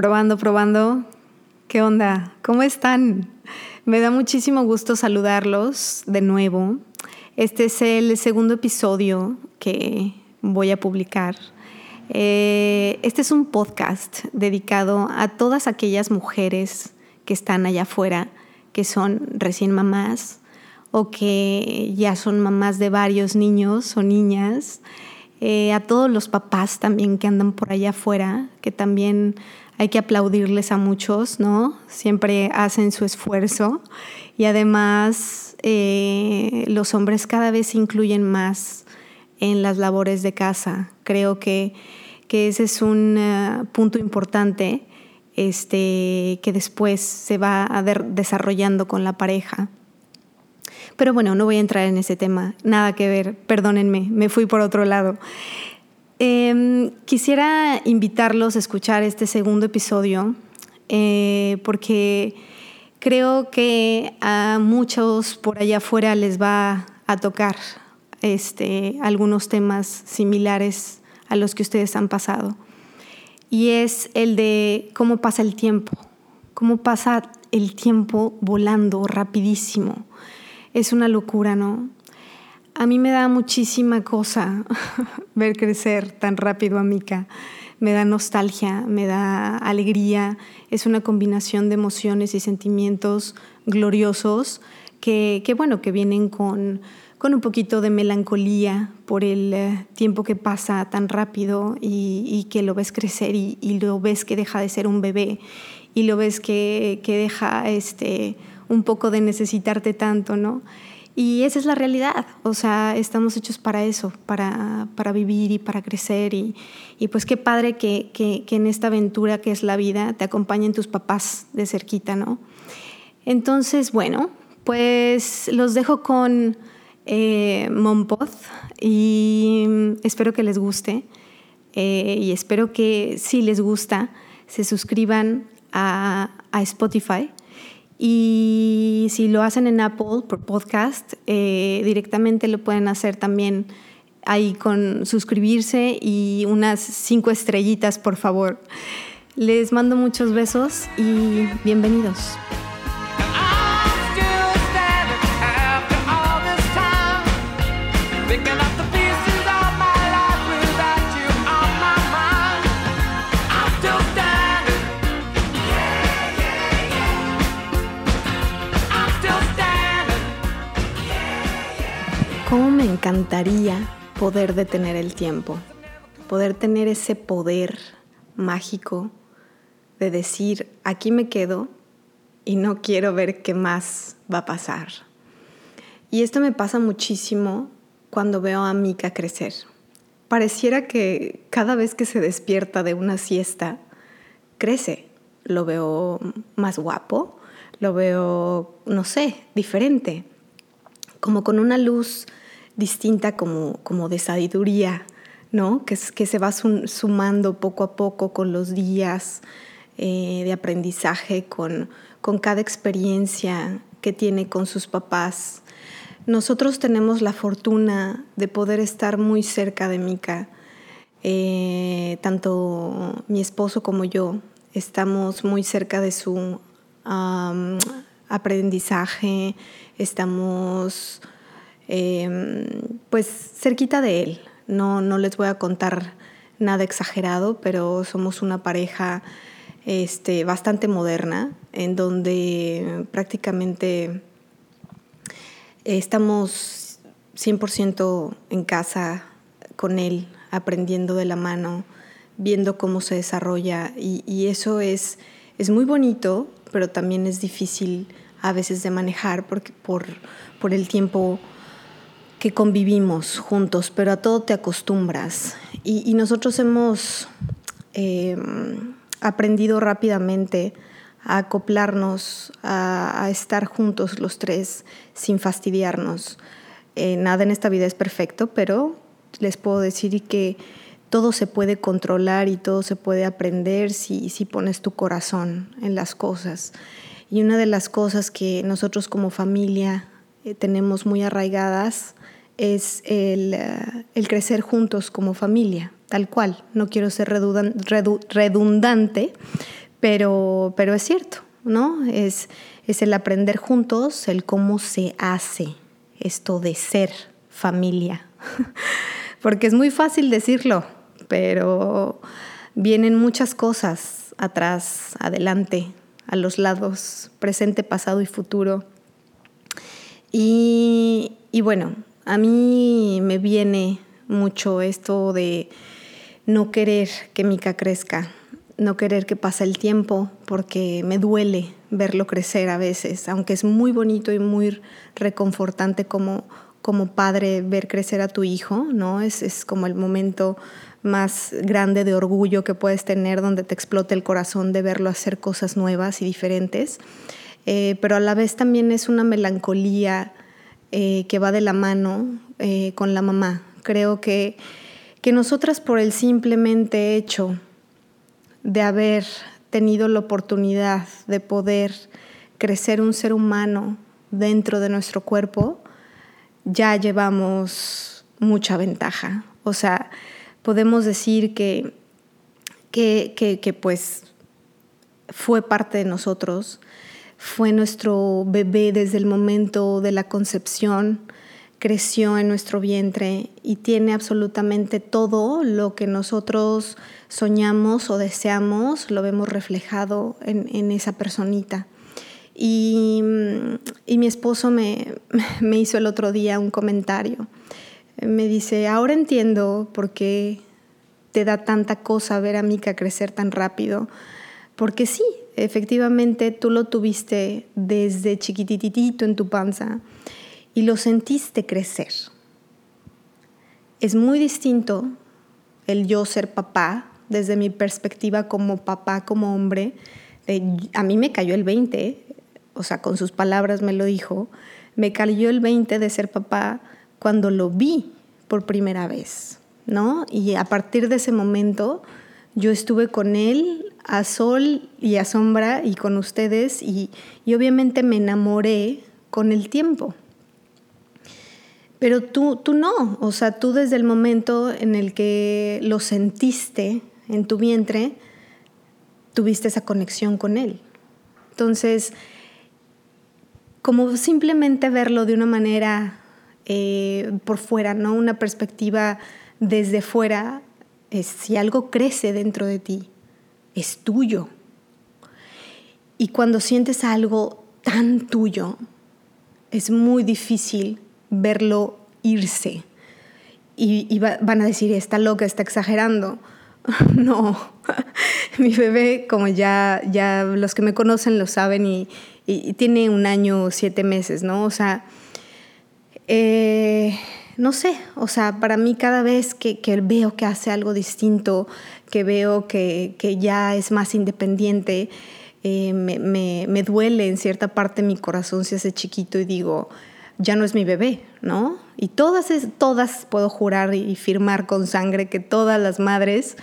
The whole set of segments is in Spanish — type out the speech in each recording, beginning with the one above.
Probando, probando. ¿Qué onda? ¿Cómo están? Me da muchísimo gusto saludarlos de nuevo. Este es el segundo episodio que voy a publicar. Eh, este es un podcast dedicado a todas aquellas mujeres que están allá afuera, que son recién mamás o que ya son mamás de varios niños o niñas eh, a todos los papás también que andan por allá afuera, que también hay que aplaudirles a muchos, ¿no? Siempre hacen su esfuerzo y además eh, los hombres cada vez se incluyen más en las labores de casa. Creo que, que ese es un eh, punto importante este, que después se va a ver desarrollando con la pareja. Pero bueno, no voy a entrar en ese tema, nada que ver, perdónenme, me fui por otro lado. Em, quisiera invitarlos a escuchar este segundo episodio eh, porque creo que a muchos por allá afuera les va a tocar este, algunos temas similares a los que ustedes han pasado. Y es el de cómo pasa el tiempo, cómo pasa el tiempo volando rapidísimo es una locura, ¿no? A mí me da muchísima cosa ver crecer tan rápido a Mika. Me da nostalgia, me da alegría. Es una combinación de emociones y sentimientos gloriosos que, bueno, que vienen con, con un poquito de melancolía por el eh, tiempo que pasa tan rápido y, que lo ves crecer y, lo ves que deja de ser un bebé y lo ves que, que deja este, un poco de necesitarte tanto, ¿no? Y esa es la realidad, o sea, estamos hechos para eso, para, para vivir y para crecer. Y, y pues qué padre que, que, que, en esta aventura que es la vida te acompañen tus papás de cerquita, ¿no? Entonces, bueno, pues los dejo con eh, y espero que les guste eh, y espero que si les gusta se suscriban a, a Spotify y si lo hacen en Apple por podcast, eh, directamente lo pueden hacer también ahí con suscribirse y unas cinco estrellitas, por favor. Les mando muchos besos y bienvenidos. Me encantaría poder detener el tiempo? Poder tener ese poder mágico de decir, aquí me quedo y no quiero ver qué más va a pasar. Y esto me pasa muchísimo cuando veo a Mika crecer. Pareciera que cada vez que se despierta de una siesta, crece. Lo veo más guapo, lo veo, no sé, diferente, como con una luz distinta como, como de sabiduría, ¿no? Que, que se va sumando poco a poco con los días eh, de aprendizaje, con, con cada experiencia que tiene con sus papás. Nosotros tenemos la fortuna de poder estar muy cerca de Mika. Eh, tanto mi esposo como yo estamos muy cerca de su aprendizaje, estamos Em, pues cerquita de él. No, no les voy a contar nada exagerado, pero somos una pareja este, bastante moderna, en donde prácticamente estamos 100% en casa con él, aprendiendo de la mano, viendo cómo se desarrolla. Y, eso es, es muy bonito, pero también es difícil a veces de manejar porque por, por el tiempo que convivimos juntos, pero a todo te acostumbras. Y, nosotros hemos em, aprendido rápidamente a acoplarnos, a, estar juntos los tres sin fastidiarnos. Eh, nada en esta vida es perfecto, pero les puedo decir que todo se puede controlar y todo se puede aprender si, si pones tu corazón en las cosas. Y una de las cosas que nosotros como familia eh, tenemos muy arraigadas es eh, el, crecer juntos como familia, tal cual. No quiero ser redundante, pero, pero es cierto, ¿no? Es, es el aprender juntos, el cómo se hace esto de ser familia. Porque es muy fácil decirlo, pero vienen muchas cosas atrás, adelante, a los lados, presente, pasado y futuro. Y, y bueno, a mí me viene mucho esto de no querer que Mica crezca, no querer que pase el tiempo, porque me duele verlo crecer a veces, aunque es muy bonito y muy reconfortante como, como padre ver crecer a tu hijo, ¿no? Es, es como el momento más grande de orgullo que puedes tener, donde te explota el corazón de verlo hacer cosas nuevas y diferentes. Eh, pero a la vez también es una melancolía eh, que va de la mano eh, con la mamá. Creo que, que nosotras por el simplemente hecho de haber tenido la oportunidad de poder crecer un ser humano dentro de nuestro cuerpo, ya llevamos mucha ventaja. O sea, podemos decir que, que, pues fue parte de nosotros, fue nuestro bebé desde el momento de la concepción, creció en nuestro vientre y tiene absolutamente todo lo que nosotros soñamos o deseamos, lo vemos reflejado en, esa personita. Y, y mi esposo me, me hizo el otro día un comentario me dice, ahora entiendo por qué te da tanta cosa ver a Mika crecer tan rápido, porque sí, efectivamente tú lo tuviste desde chiquititito en tu panza y lo sentiste crecer. Es muy distinto el yo ser papá, desde mi perspectiva como papá, como hombre. a mí me cayó el 20, o sea, con sus palabras me lo dijo, me cayó el 20 de ser papá cuando lo vi por primera vez, ¿no? Y a partir de ese momento yo estuve con él a sol y a sombra y con ustedes y, obviamente me enamoré con el tiempo. Pero tú, tú no, o sea, tú desde el momento en el que lo sentiste en tu vientre, tuviste esa conexión con él. Entonces, como simplemente verlo de una manera eh, por fuera, ¿no? Una perspectiva desde fuera, es, si algo crece dentro de ti, es tuyo. Y cuando sientes algo tan tuyo, es muy difícil verlo irse. Y, van a decir, está loca, está exagerando. no, mi bebé, como ya, ya los que me conocen lo saben, y, y tiene un año, siete meses, ¿no? O sea, eh, no sé, o sea, para mí cada vez que, veo que hace algo distinto, que veo que, ya es más independiente, eh, me, duele en cierta parte mi corazón si hace chiquito y digo, ya no es mi bebé, ¿no? Y todas, todas puedo jurar y firmar con sangre que todas las madres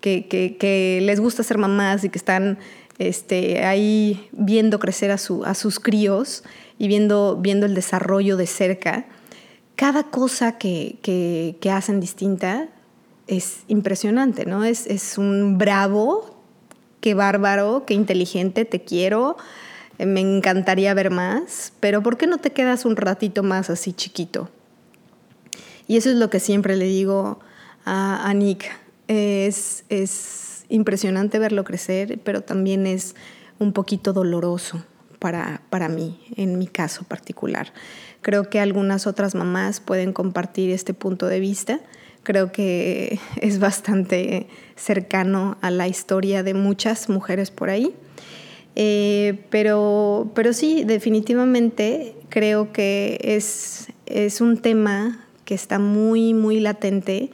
que, les gusta ser mamás y que están este, ahí viendo crecer a, a sus críos y viendo el desarrollo de cerca, cada cosa que, hacen distinta es impresionante, ¿no? Es, es, un bravo, qué bárbaro, qué inteligente, te quiero, eh, me encantaría ver más, pero ¿por qué no te quedas un ratito más así chiquito? Y eso es lo que siempre le digo a, a Nick, es, es impresionante verlo crecer, pero también es un poquito doloroso para, para mí, en mi caso particular. Creo que algunas otras mamás pueden compartir este punto de vista. Creo que es bastante cercano a la historia de muchas mujeres por ahí. Eh, pero, pero sí, definitivamente creo que es, es un tema que está muy, muy latente,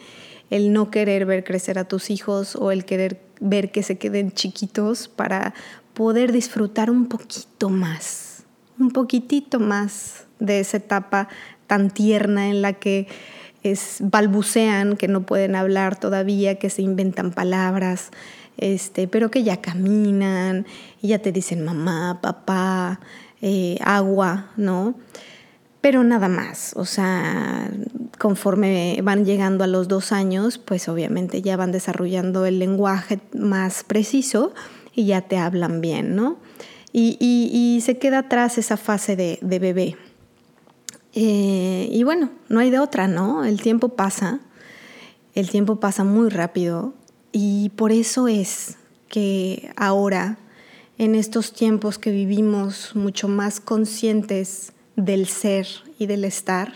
el no querer ver crecer a tus hijos o el querer ver que se queden chiquitos para poder disfrutar un poquito más, un poquitito más de esa etapa tan tierna en la que balbucean, que no pueden hablar todavía, que se inventan palabras, este, pero que ya caminan y ya te dicen mamá, papá, eh, agua, ¿no? Pero nada más, o sea, conforme van llegando a los dos años, pues obviamente ya van desarrollando el lenguaje más preciso y ya te hablan bien, ¿no? Y, se queda atrás esa fase de, bebé. Eh, y bueno, no hay de otra, ¿no? El tiempo pasa, el tiempo pasa muy rápido y por eso es que ahora, en estos tiempos que vivimos mucho más conscientes del ser y del estar,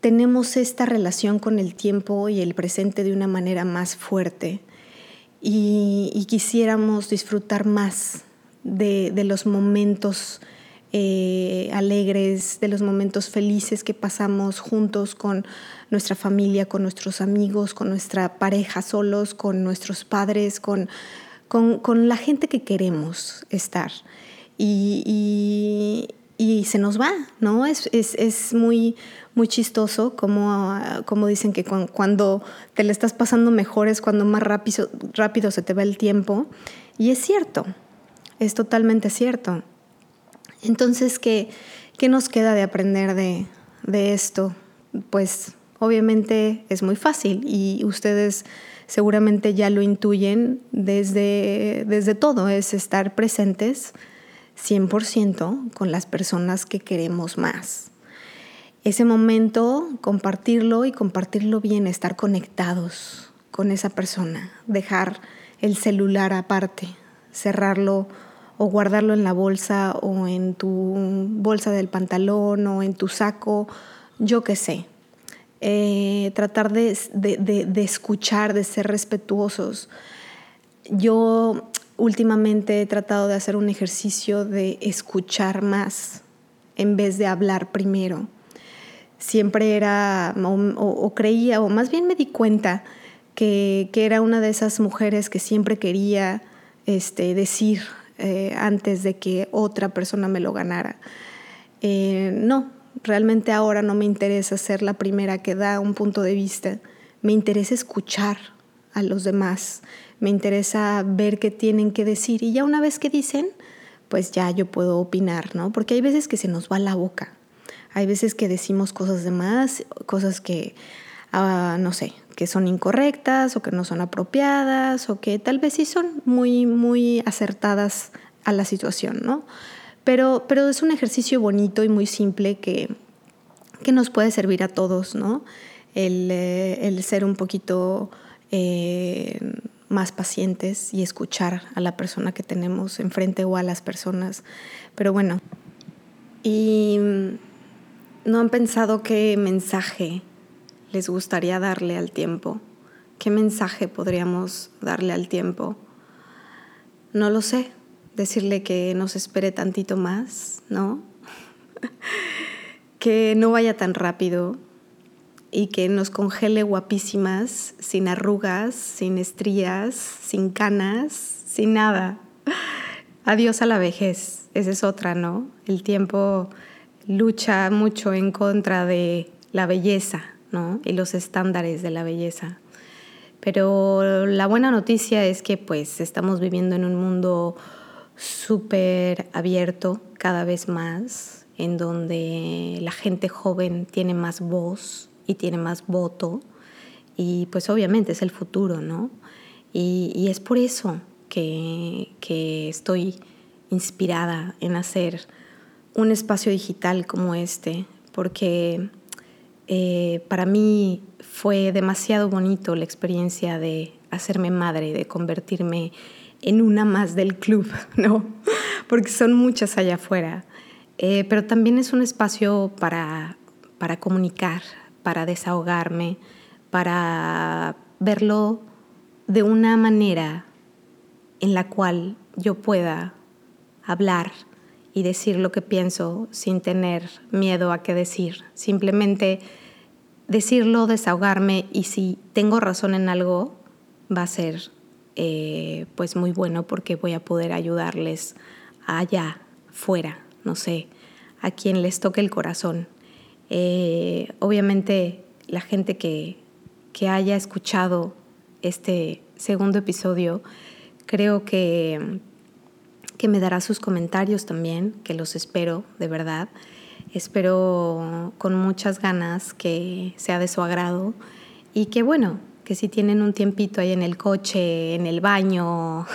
tenemos esta relación con el tiempo y el presente de una manera más fuerte y, quisiéramos disfrutar más de, los momentos eh, alegres, de los momentos felices que pasamos juntos con nuestra familia, con nuestros amigos, con nuestra pareja solos, con nuestros padres, con, con, la gente que queremos estar. Y, se nos va, ¿no? Es, es, es muy, muy chistoso como, como dicen que cuando te le estás pasando mejor es cuando más rápido, rápido se te va el tiempo. Y es cierto, es totalmente cierto. Entonces, ¿qué, qué nos queda de aprender de, de esto? Pues obviamente es muy fácil y ustedes seguramente ya lo intuyen desde, desde todo, es estar presentes 100% con las personas que queremos más ese momento, compartirlo y compartirlo bien, estar conectados con esa persona, dejar el celular aparte, cerrarlo o guardarlo en la bolsa o en tu bolsa del pantalón o en tu saco, yo qué sé. Eh, tratar de, de escuchar, de ser respetuosos. Yo últimamente he tratado de hacer un ejercicio de escuchar más en vez de hablar primero. Siempre era o, creía, o más bien me di cuenta que, era una de esas mujeres que siempre quería este, decir eh, antes de que otra persona me lo ganara. Eh, no, realmente ahora no me interesa ser la primera que da un punto de vista, me interesa escuchar a los demás, me interesa ver qué tienen que decir y ya una vez que dicen, pues ya yo puedo opinar, ¿no? Porque hay veces que se nos va la boca hay veces que decimos cosas de más, cosas que, ah, no sé, que son incorrectas o que no son apropiadas o que tal vez sí son muy, muy acertadas a la situación, ¿no? Pero, pero es un ejercicio bonito y muy simple que, que nos puede servir a todos, ¿no? El, eh, ser un poquito eh, más pacientes y escuchar a la persona que tenemos enfrente o a las personas. Pero bueno, y ¿No han pensado qué mensaje les gustaría darle al tiempo? ¿Qué mensaje podríamos darle al tiempo? No lo sé. Decirle que nos espere tantito más, ¿no? que no vaya tan rápido y que nos congele guapísimas, sin arrugas, sin estrías, sin canas, sin nada. Adiós a la vejez. Esa es otra, ¿no? El tiempo lucha mucho en contra de la belleza ¿no? y los estándares de la belleza. Pero la buena noticia es que pues estamos viviendo en un mundo súper abierto cada vez más, en donde la gente joven tiene más voz y tiene más voto y pues obviamente es el futuro, ¿no? Y, es por eso que, que estoy inspirada en hacer un espacio digital como este, porque eh, para mí fue demasiado bonito la experiencia de hacerme madre, de convertirme en una más del club, ¿no? Porque son muchas allá afuera. Eh, pero también es un espacio para, para comunicar, para desahogarme, para verlo de una manera en la cual yo pueda hablar y decir lo que pienso sin tener miedo a qué decir. Simplemente decirlo, desahogarme y si tengo razón en algo, va a ser eh, pues muy bueno porque voy a poder ayudarles allá, fuera, no sé, a quien les toque el corazón. Eh, obviamente la gente que, que haya escuchado este segundo episodio, creo que que me dará sus comentarios también, que los espero, de verdad. Espero con muchas ganas que sea de su agrado y que bueno, que si tienen un tiempito ahí en el coche, en el baño,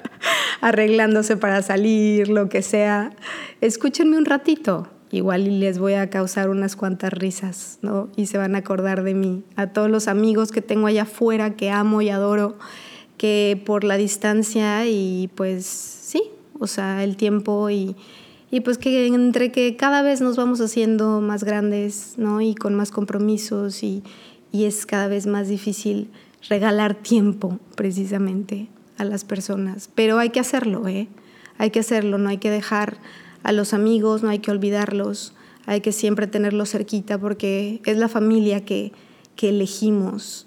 arreglándose para salir, lo que sea, escúchenme un ratito. Igual les voy a causar unas cuantas risas, ¿no? Y se van a acordar de mí. A todos los amigos que tengo allá afuera, que amo y adoro, que por la distancia y pues sí, o sea, el tiempo y, y pues que entre que cada vez nos vamos haciendo más grandes, ¿no? Y con más compromisos y, y es cada vez más difícil regalar tiempo precisamente a las personas. Pero hay que hacerlo, ¿eh? Hay que hacerlo, no hay que dejar a los amigos, no hay que olvidarlos, hay que siempre tenerlos cerquita porque es la familia que, que elegimos.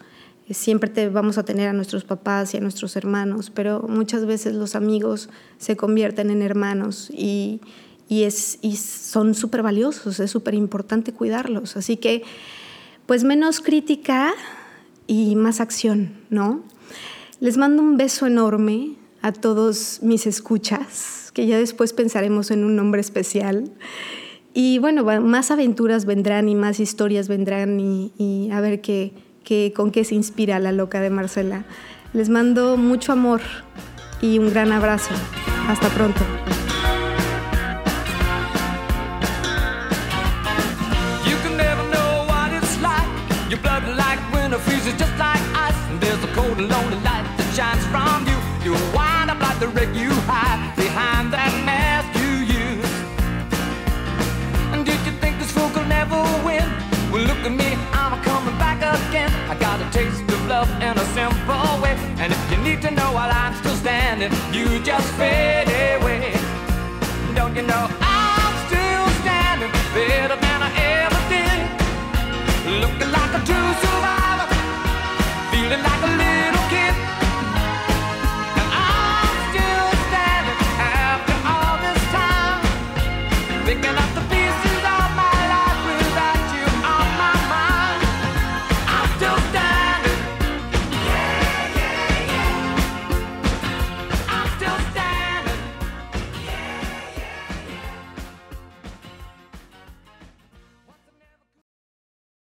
Siempre te vamos a tener a nuestros papás y a nuestros hermanos, pero muchas veces los amigos se convierten en hermanos y, y, es, y son súper valiosos, es súper importante cuidarlos. Así que, pues menos crítica y más acción, ¿no? Les mando un beso enorme a todos mis escuchas, que ya después pensaremos en un nombre especial. Y bueno, más aventuras vendrán y más historias vendrán y, a ver qué, qué, con qué se inspira la loca de Marcela. Les mando mucho amor y un gran abrazo. Hasta pronto. love in a simple way. And if you need to know while I'm still standing, you just fade away. Don't you know